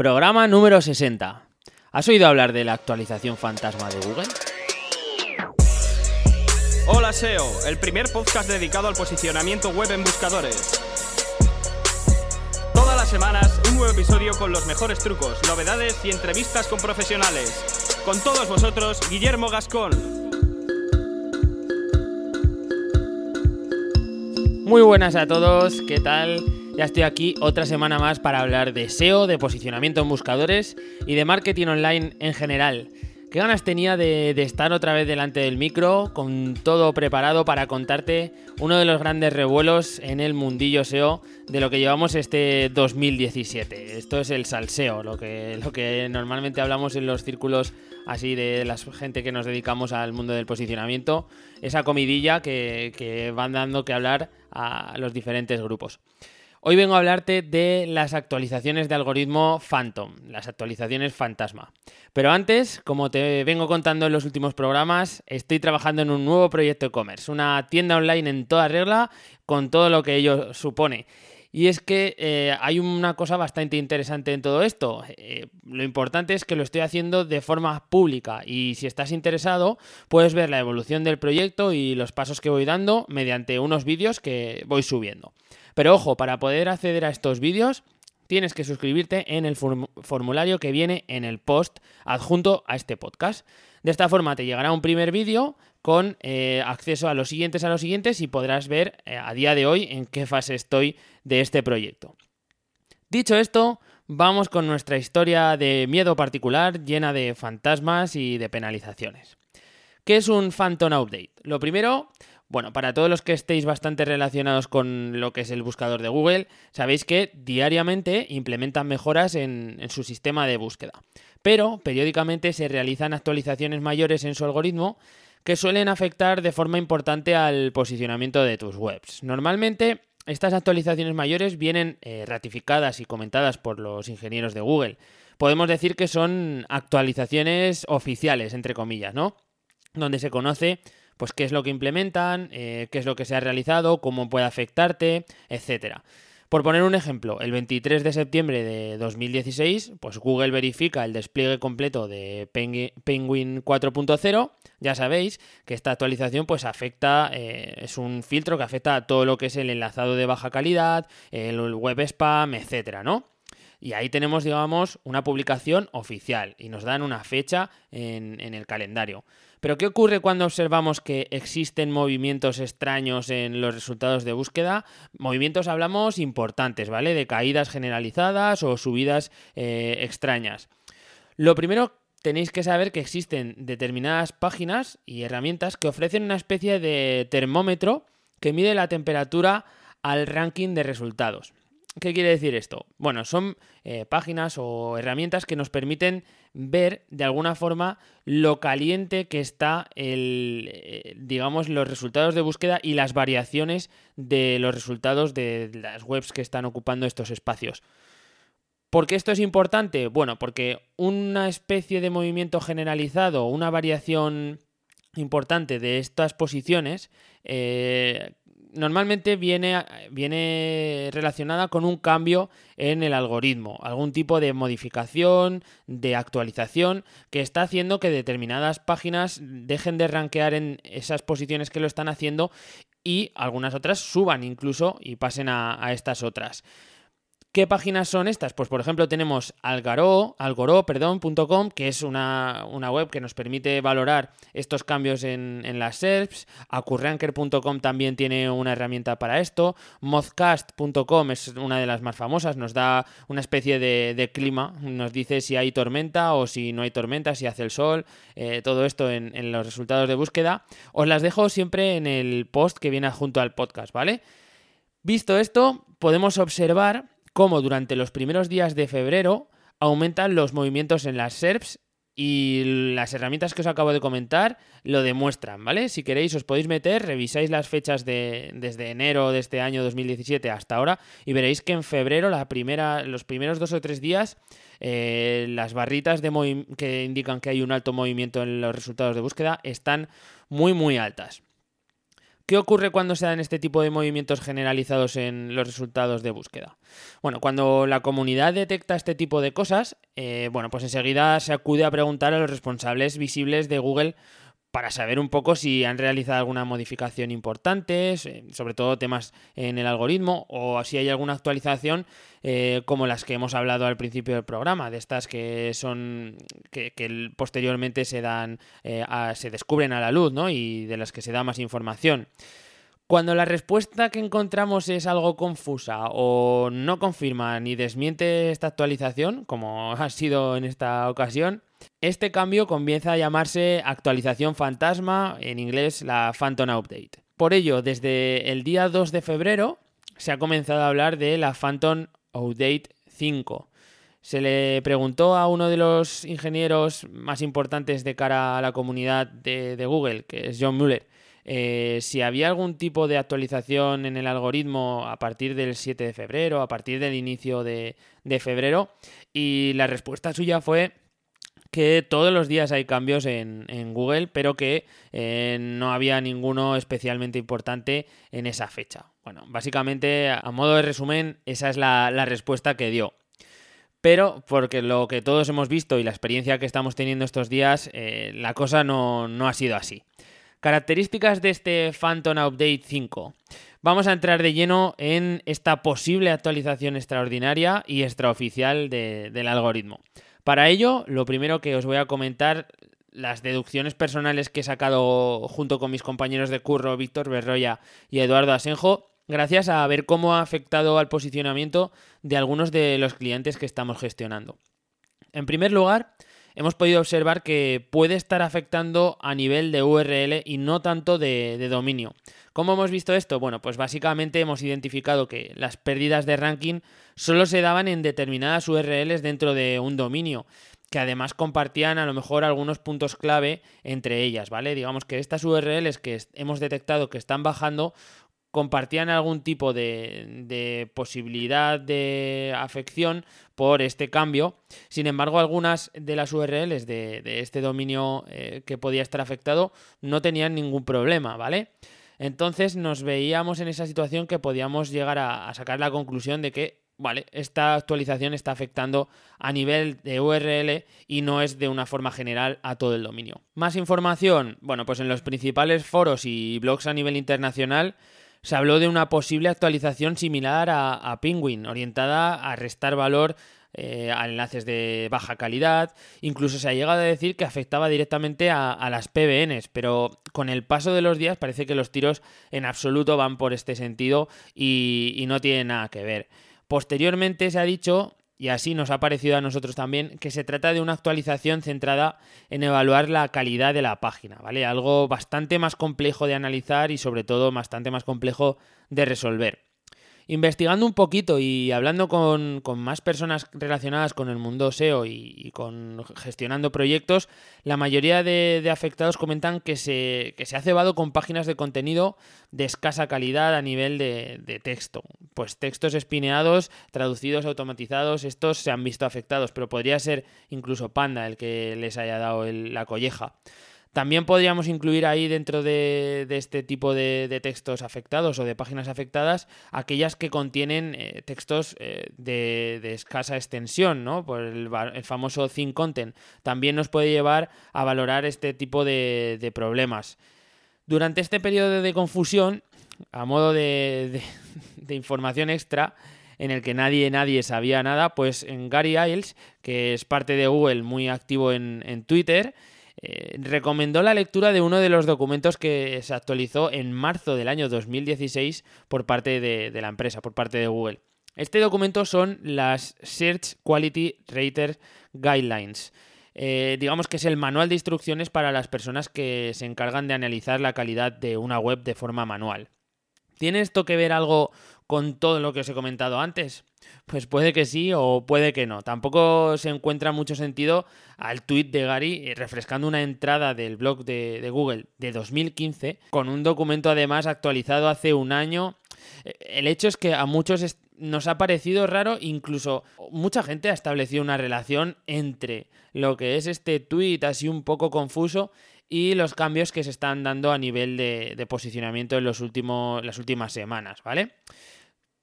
Programa número 60. ¿Has oído hablar de la actualización fantasma de Google? Hola SEO, el primer podcast dedicado al posicionamiento web en buscadores. Todas las semanas un nuevo episodio con los mejores trucos, novedades y entrevistas con profesionales. Con todos vosotros, Guillermo Gascón. Muy buenas a todos, ¿qué tal? Ya estoy aquí otra semana más para hablar de SEO, de posicionamiento en buscadores y de marketing online en general. Qué ganas tenía de, estar otra vez delante del micro, con todo preparado para contarte uno de los grandes revuelos en el mundillo SEO de lo que llevamos este 2017. Esto es el salseo, lo que, normalmente hablamos en los círculos así de la gente que nos dedicamos al mundo del posicionamiento, esa comidilla que van dando que hablar a los diferentes grupos. Hoy vengo a hablarte de las actualizaciones de algoritmo Phantom, las actualizaciones fantasma. Pero antes, como te vengo contando en los últimos programas, estoy trabajando en un nuevo proyecto e-commerce, una tienda online en toda regla con todo lo que ello supone. Y es que eh, hay una cosa bastante interesante en todo esto. Eh, lo importante es que lo estoy haciendo de forma pública y si estás interesado puedes ver la evolución del proyecto y los pasos que voy dando mediante unos vídeos que voy subiendo. Pero ojo, para poder acceder a estos vídeos tienes que suscribirte en el formulario que viene en el post adjunto a este podcast. De esta forma te llegará un primer vídeo con eh, acceso a los siguientes a los siguientes y podrás ver eh, a día de hoy en qué fase estoy de este proyecto. Dicho esto, vamos con nuestra historia de miedo particular llena de fantasmas y de penalizaciones. ¿Qué es un Phantom Update? Lo primero, bueno, para todos los que estéis bastante relacionados con lo que es el buscador de Google, sabéis que diariamente implementan mejoras en, su sistema de búsqueda. Pero periódicamente se realizan actualizaciones mayores en su algoritmo que suelen afectar de forma importante al posicionamiento de tus webs. Normalmente estas actualizaciones mayores vienen eh, ratificadas y comentadas por los ingenieros de Google. Podemos decir que son actualizaciones oficiales, entre comillas, ¿no? Donde se conoce pues qué es lo que implementan, eh, qué es lo que se ha realizado, cómo puede afectarte, etcétera. Por poner un ejemplo, el 23 de septiembre de 2016, pues Google verifica el despliegue completo de Penguin 4.0. Ya sabéis que esta actualización pues afecta, eh, es un filtro que afecta a todo lo que es el enlazado de baja calidad, el web spam, etcétera, ¿no? Y ahí tenemos, digamos, una publicación oficial y nos dan una fecha en, el calendario. Pero ¿qué ocurre cuando observamos que existen movimientos extraños en los resultados de búsqueda? Movimientos hablamos importantes, ¿vale? De caídas generalizadas o subidas eh, extrañas. Lo primero tenéis que saber que existen determinadas páginas y herramientas que ofrecen una especie de termómetro que mide la temperatura al ranking de resultados. ¿Qué quiere decir esto? Bueno, son eh, páginas o herramientas que nos permiten ver de alguna forma lo caliente que está el, eh, digamos, los resultados de búsqueda y las variaciones de los resultados de las webs que están ocupando estos espacios. ¿Por qué esto es importante? Bueno, porque una especie de movimiento generalizado, una variación importante de estas posiciones eh, normalmente viene, viene relacionada con un cambio en el algoritmo, algún tipo de modificación, de actualización que está haciendo que determinadas páginas dejen de rankear en esas posiciones que lo están haciendo y algunas otras suban incluso y pasen a, a estas otras. ¿Qué páginas son estas? Pues por ejemplo tenemos algaro, algoró.com, que es una, web que nos permite valorar estos cambios en, las SERPs. Acurranker.com también tiene una herramienta para esto. Mozcast.com es una de las más famosas, nos da una especie de, clima, nos dice si hay tormenta o si no hay tormenta, si hace el sol, eh, todo esto en, en los resultados de búsqueda. Os las dejo siempre en el post que viene junto al podcast, ¿vale? Visto esto, podemos observar cómo durante los primeros días de febrero aumentan los movimientos en las SERPs y las herramientas que os acabo de comentar lo demuestran, ¿vale? Si queréis os podéis meter, revisáis las fechas de, desde enero de este año 2017 hasta ahora y veréis que en febrero, los primeros dos o tres días, eh, las barritas de que indican que hay un alto movimiento en los resultados de búsqueda están muy muy altas. ¿Qué ocurre cuando se dan este tipo de movimientos generalizados en los resultados de búsqueda? Bueno, cuando la comunidad detecta este tipo de cosas, eh, bueno, pues enseguida se acude a preguntar a los responsables visibles de Google para saber un poco si han realizado alguna modificación importante, sobre todo temas en el algoritmo, o si hay alguna actualización eh, como las que hemos hablado al principio del programa, de estas que son que, posteriormente se dan, eh, se descubren a la luz, ¿no? Y de las que se da más información. Cuando la respuesta que encontramos es algo confusa o no confirma ni desmiente esta actualización, como ha sido en esta ocasión, este cambio comienza a llamarse actualización fantasma, en inglés la Phantom Update. Por ello, desde el día 2 de febrero se ha comenzado a hablar de la Phantom Update 5. Se le preguntó a uno de los ingenieros más importantes de cara a la comunidad de, Google, que es John Mueller, eh, si había algún tipo de actualización en el algoritmo a partir del 7 de febrero, a partir del inicio de febrero, y la respuesta suya fue que todos los días hay cambios en, Google, pero que eh, no había ninguno especialmente importante en esa fecha. Bueno, básicamente, a modo de resumen, esa es la, respuesta que dio. Pero porque lo que todos hemos visto y la experiencia que estamos teniendo estos días, eh, la cosa no, no, ha sido así. Características de este Phantom Update 5. Vamos a entrar de lleno en esta posible actualización extraordinaria y extraoficial del algoritmo. Para ello, lo primero que os voy a comentar las deducciones personales que he sacado junto con mis compañeros de curro, Víctor Berroya y Eduardo Asenjo, gracias a ver cómo ha afectado al posicionamiento de algunos de los clientes que estamos gestionando. En primer lugar, hemos podido observar que puede estar afectando a nivel de URL y no tanto de, dominio. ¿Cómo hemos visto esto? Bueno, pues básicamente hemos identificado que las pérdidas de ranking solo se daban en determinadas URLs dentro de un dominio que además compartían a lo mejor algunos puntos clave entre ellas, ¿vale? Digamos que estas URLs que hemos detectado que están bajando compartían algún tipo de, posibilidad de afección por este cambio. Sin embargo, algunas de las URLs de, este dominio eh, que podía estar afectado no tenían ningún problema, ¿vale? Entonces nos veíamos en esa situación que podíamos llegar a, sacar la conclusión de que, vale, esta actualización está afectando a nivel de URL y no es de una forma general a todo el dominio. Más información, bueno, pues en los principales foros y blogs a nivel internacional se habló de una posible actualización similar a, Penguin, orientada a restar valor eh, a enlaces de baja calidad. Incluso se ha llegado a decir que afectaba directamente a, las PBNs, pero con el paso de los días parece que los tiros en absoluto van por este sentido y, y no tienen nada que ver. Posteriormente se ha dicho y así nos ha parecido a nosotros también que se trata de una actualización centrada en evaluar la calidad de la página, ¿vale? Algo bastante más complejo de analizar y sobre todo bastante más complejo de resolver. Investigando un poquito y hablando con, más personas relacionadas con el mundo SEO y, con gestionando proyectos, la mayoría de, afectados comentan que se, ha cebado con páginas de contenido de escasa calidad a nivel de, texto. Pues textos espineados, traducidos, automatizados, estos se han visto afectados, pero podría ser incluso Panda el que les haya dado la colleja. También podríamos incluir ahí dentro de, este tipo de, textos afectados o de páginas afectadas aquellas que contienen eh, textos eh, de, escasa extensión, ¿no? Por el, famoso thin content. También nos puede llevar a valorar este tipo de, problemas. Durante este periodo de confusión, a modo de, información extra, en el que nadie, nadie sabía nada, pues en Gary Iles, que es parte de Google muy activo en, en Twitter, eh, recomendó la lectura de uno de los documentos que se actualizó en marzo del año 2016 por parte de, la empresa, por parte de Google. Este documento son las Search Quality Rater Guidelines. Eh, digamos que es el manual de instrucciones para las personas que se encargan de analizar la calidad de una web de forma manual. ¿Tiene esto que ver algo con todo lo que os he comentado antes? Pues puede que sí o puede que no. Tampoco se encuentra mucho sentido al tweet de Gary eh, refrescando una entrada del blog de, Google de 2015 con un documento además actualizado hace un año. Eh, el hecho es que a muchos nos ha parecido raro, incluso mucha gente ha establecido una relación entre lo que es este tweet así un poco confuso y los cambios que se están dando a nivel de, posicionamiento en los últimos, las últimas semanas, ¿vale?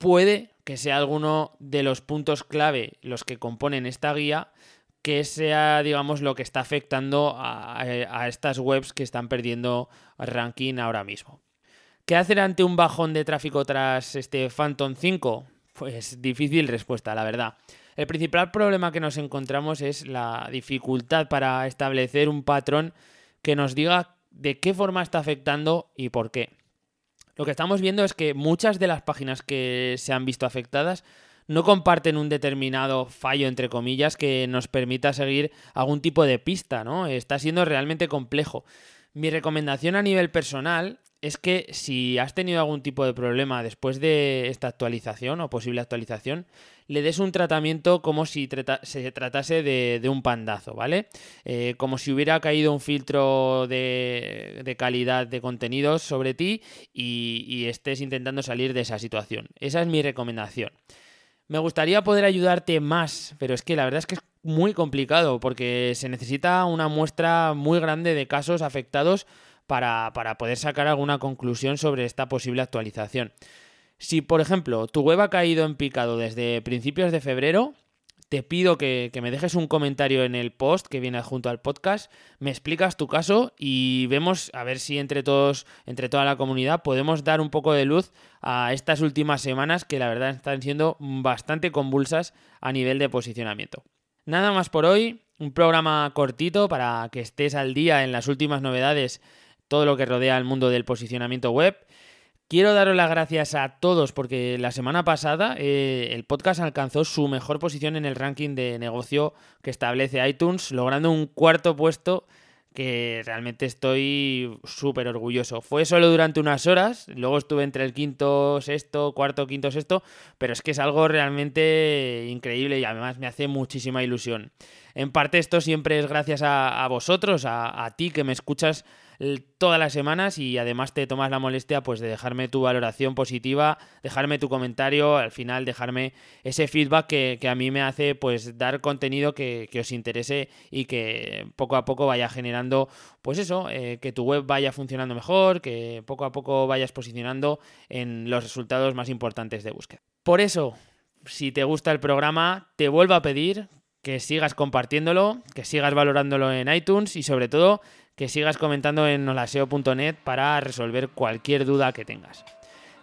Puede que sea alguno de los puntos clave los que componen esta guía que sea, digamos, lo que está afectando a, a estas webs que están perdiendo ranking ahora mismo. ¿Qué hacer ante un bajón de tráfico tras este Phantom 5? Pues difícil respuesta, la verdad. El principal problema que nos encontramos es la dificultad para establecer un patrón que nos diga de qué forma está afectando y por qué. Lo que estamos viendo es que muchas de las páginas que se han visto afectadas no comparten un determinado fallo, entre comillas, que nos permita seguir algún tipo de pista, ¿no? Está siendo realmente complejo. Mi recomendación a nivel personal es que si has tenido algún tipo de problema después de esta actualización o posible actualización, le des un tratamiento como si se tratase de, un pandazo, ¿vale? Eh, como si hubiera caído un filtro de, calidad de contenidos sobre ti y, y estés intentando salir de esa situación. Esa es mi recomendación. Me gustaría poder ayudarte más, pero es que la verdad es que es muy complicado porque se necesita una muestra muy grande de casos afectados para, poder sacar alguna conclusión sobre esta posible actualización. Si, por ejemplo, tu web ha caído en picado desde principios de febrero, te pido que, me dejes un comentario en el post que viene adjunto al podcast, me explicas tu caso y vemos a ver si entre todos, entre toda la comunidad, podemos dar un poco de luz a estas últimas semanas que la verdad están siendo bastante convulsas a nivel de posicionamiento. Nada más por hoy, un programa cortito para que estés al día en las últimas novedades todo lo que rodea el mundo del posicionamiento web. Quiero daros las gracias a todos porque la semana pasada eh, el podcast alcanzó su mejor posición en el ranking de negocio que establece iTunes, logrando un cuarto puesto que realmente estoy súper orgulloso. Fue solo durante unas horas, luego estuve entre el quinto, sexto, cuarto, quinto, sexto, pero es que es algo realmente increíble y además me hace muchísima ilusión. En parte esto siempre es gracias a, vosotros, a ti que me escuchas todas las semanas y además te tomas la molestia pues de dejarme tu valoración positiva, dejarme tu comentario, al final dejarme ese feedback que, a mí me hace pues dar contenido que, os interese y que poco a poco vaya generando pues eso, eh, que tu web vaya funcionando mejor, que poco a poco vayas posicionando en los resultados más importantes de búsqueda. Por eso, si te gusta el programa, te vuelvo a pedir que sigas compartiéndolo, que sigas valorándolo en iTunes y sobre todo que sigas comentando en holaseo.net para resolver cualquier duda que tengas.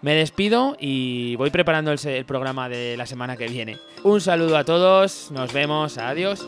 Me despido y voy preparando el, el programa de la semana que viene. Un saludo a todos, nos vemos, adiós.